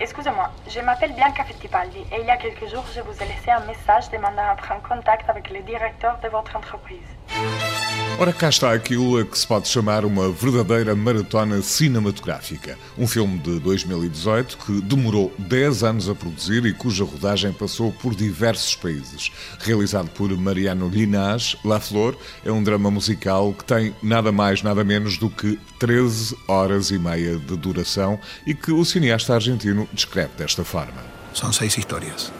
Excusez-moi, je m'appelle Bianca Fittipaldi et il y a quelques jours, je vous ai laissé un message demandant à prendre contact avec le directeur de votre entreprise. Ora, cá está aquilo a que se pode chamar uma verdadeira maratona cinematográfica. Um filme de 2018 que demorou 10 anos a produzir e cuja rodagem passou por diversos países. Realizado por Mariano Linás, La Flor é um drama musical que tem nada mais, nada menos do que 13 horas e meia de duração e que o cineasta argentino descreve desta forma. São seis histórias.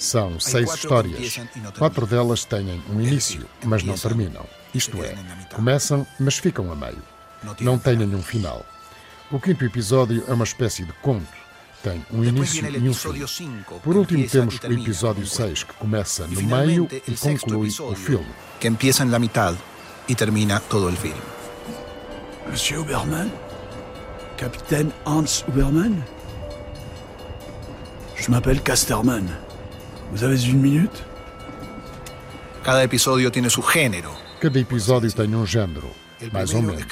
São seis histórias. Quatro delas têm um início, mas não terminam. Isto é, começam, mas ficam a meio. Não têm nenhum final. O quinto episódio é uma espécie de conto. Tem um início e um fim. Por último, temos o episódio 6, que começa no meio e conclui o filme. Que empieza en la mitad y termina todo el film. Monsieur Uberman Capitaine Hans Uberman Je m'appelle Casterman. Cada episodio tiene su género. Cada episódio tem um género, mais ou menos.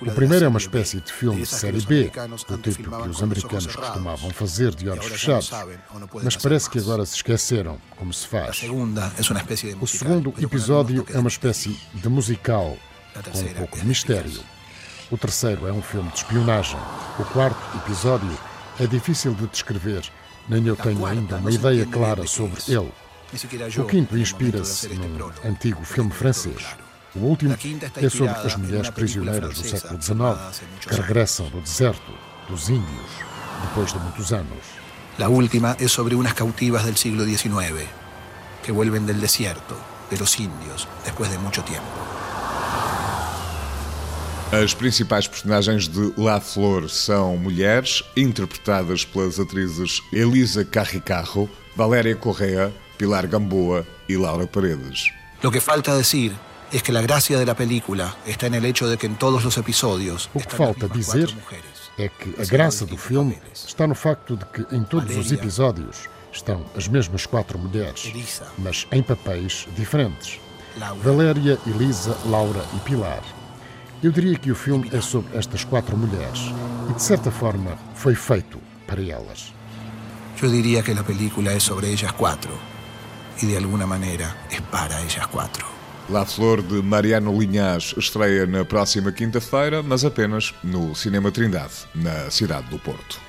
O primeiro é uma espécie de filme de série B, do tipo que os americanos costumavam fazer de olhos fechados, mas parece que agora se esqueceram como se faz. O segundo episódio é uma espécie de musical, com um pouco de mistério. O terceiro é um filme de espionagem. O quarto episódio é difícil de descrever, nem eu tenho ainda uma ideia clara sobre ele. O quinto inspira-se num antigo filme francês. O último é sobre as mulheres prisioneiras do século XIX que regressam do deserto, dos índios, depois de muitos anos. La última es sobre unas cautivas del siglo XIX que vuelven del desierto, de los indios, después de mucho tiempo. As principais personagens de La Flor são mulheres, interpretadas pelas atrizes Elisa Carricarro, Valéria Correa, Pilar Gamboa e Laura Paredes. Lo que falta decir es que la gracia de la película está en el hecho de que en todos los episodios O que falta dizer é que a graça do filme está no facto de que em todos os episódios estão as mesmas quatro mulheres, mas em papéis diferentes. Valéria, Elisa, Laura e Pilar. Eu diria que o filme é sobre estas quatro mulheres e, de certa forma, foi feito para elas. Yo diría que la película es sobre ellas cuatro y de alguna manera es para ellas cuatro. La Flor de Mariano Linhas estreia na próxima quinta-feira, mas apenas no Cinema Trindade, na cidade do Porto.